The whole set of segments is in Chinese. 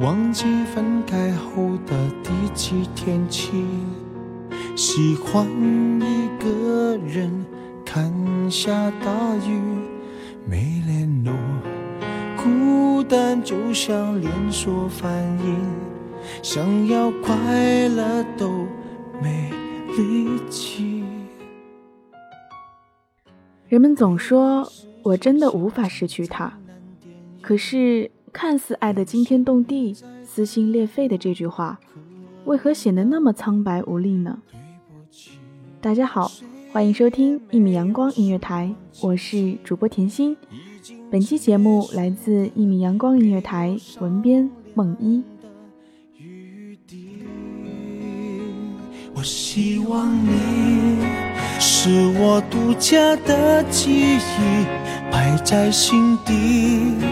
忘记分开后的第几天起，喜欢一个人看下大雨，没联络，孤单就像连锁反应，想要快乐都没力气。人们总说我真的无法失去他，可是看似爱得惊天动地、撕心裂肺的这句话，为何显得那么苍白无力呢？大家好，欢迎收听一米阳光音乐台，我是主播甜心。本期节目来自一米阳光音乐台，文编梦一。我希望你是我独家的记忆，摆在心底。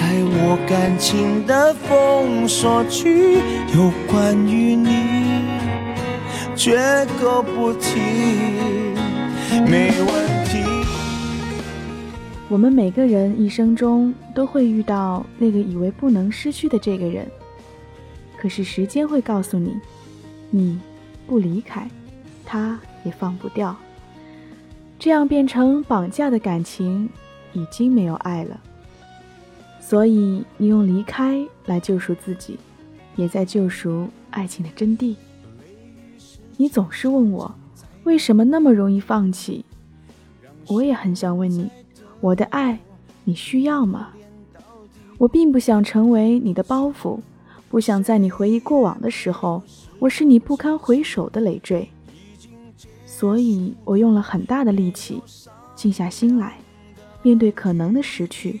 在我感情的封锁区，有关于你绝口不提，没问题。我们每个人一生中都会遇到那个以为不能失去的这个人。可是时间会告诉你，你不离开，他也放不掉。这样变成绑架的感情，已经没有爱了。所以你用离开来救赎自己，也在救赎爱情的真谛。你总是问我，为什么那么容易放弃？我也很想问你，我的爱，你需要吗？我并不想成为你的包袱。不想在你回忆过往的时候，我是你不堪回首的累赘，所以我用了很大的力气，静下心来，面对可能的失去。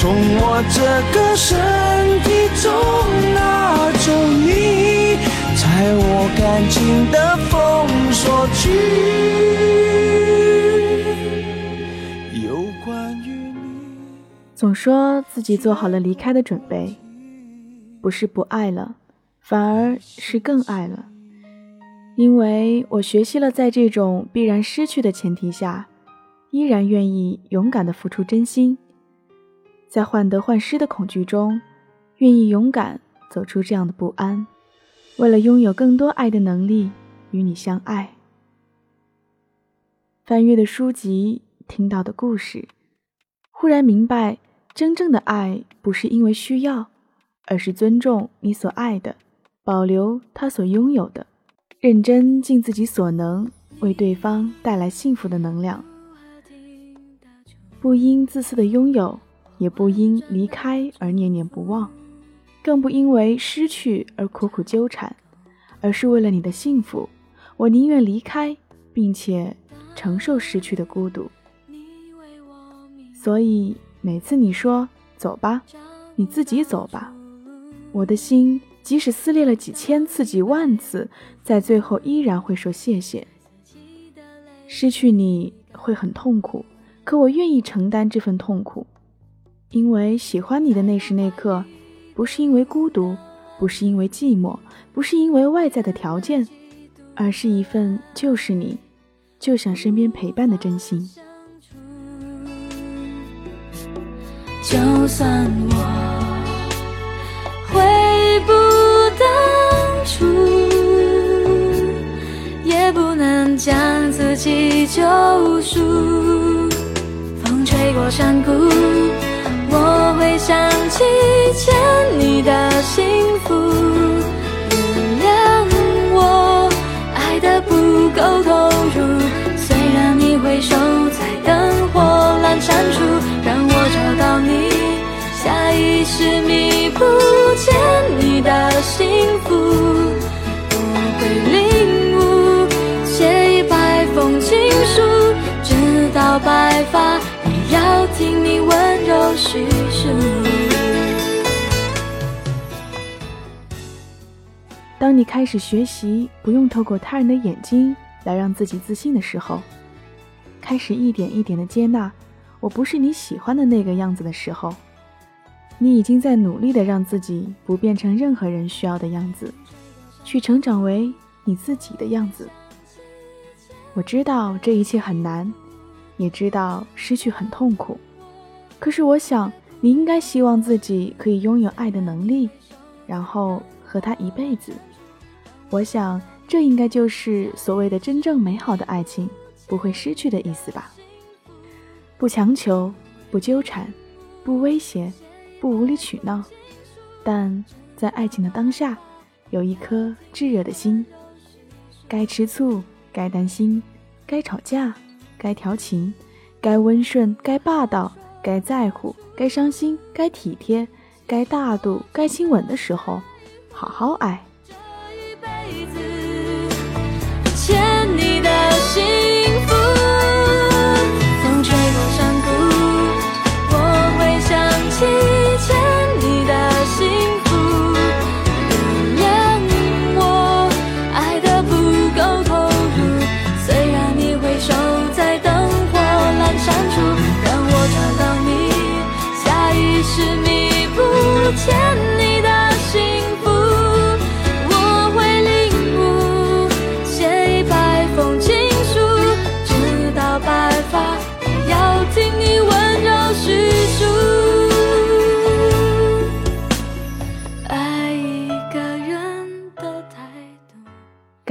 从我这个身体中拿走你，在我感情的封锁区。有关于你，总说自己做好了离开的准备，不是不爱了，反而是更爱了。因为我学习了，在这种必然失去的前提下，依然愿意勇敢的付出真心，在患得患失的恐惧中，愿意勇敢走出这样的不安，为了拥有更多爱的能力，与你相爱。翻阅的书籍，听到的故事，忽然明白，真正的爱不是因为需要，而是尊重你所爱的，保留他所拥有的。认真尽自己所能，为对方带来幸福的能量，不因自私的拥有，也不因离开而念念不忘，更不因为失去而苦苦纠缠，而是为了你的幸福，我宁愿离开，并且承受失去的孤独。所以每次你说走吧，你自己走吧，我的心。即使撕裂了几千次、几万次，在最后依然会说谢谢。失去你会很痛苦，可我愿意承担这份痛苦，因为喜欢你的那时那刻，不是因为孤独，不是因为寂寞，不是因为外在的条件，而是一份就是你，就想身边陪伴的真心。就算我回不当初。也不能将自己救赎。风吹过山谷，想起欠你的幸福。原谅我爱的不够投入，虽然你回首在灯火阑珊处，让我找到你，下意识弥补欠你的幸福。我会领悟，写一百封情书，直到白发也要听你温柔叙述。当你开始学习不用透过他人的眼睛来让自己自信的时候，开始一点一点的接纳我不是你喜欢的那个样子的时候，你已经在努力的让自己不变成任何人需要的样子。去成长为你自己的样子。我知道这一切很难，也知道失去很痛苦。可是我想，你应该希望自己可以拥有爱的能力，然后和他一辈子。我想，这应该就是所谓的真正美好的爱情，不会失去的意思吧？不强求，不纠缠，不威胁，不无理取闹，但在爱情的当下。有一颗炙热的心，该吃醋，该担心，该吵架，该调情，该温顺，该霸道，该在乎，该伤心，该体贴，该大度，该亲吻的时候，好好爱。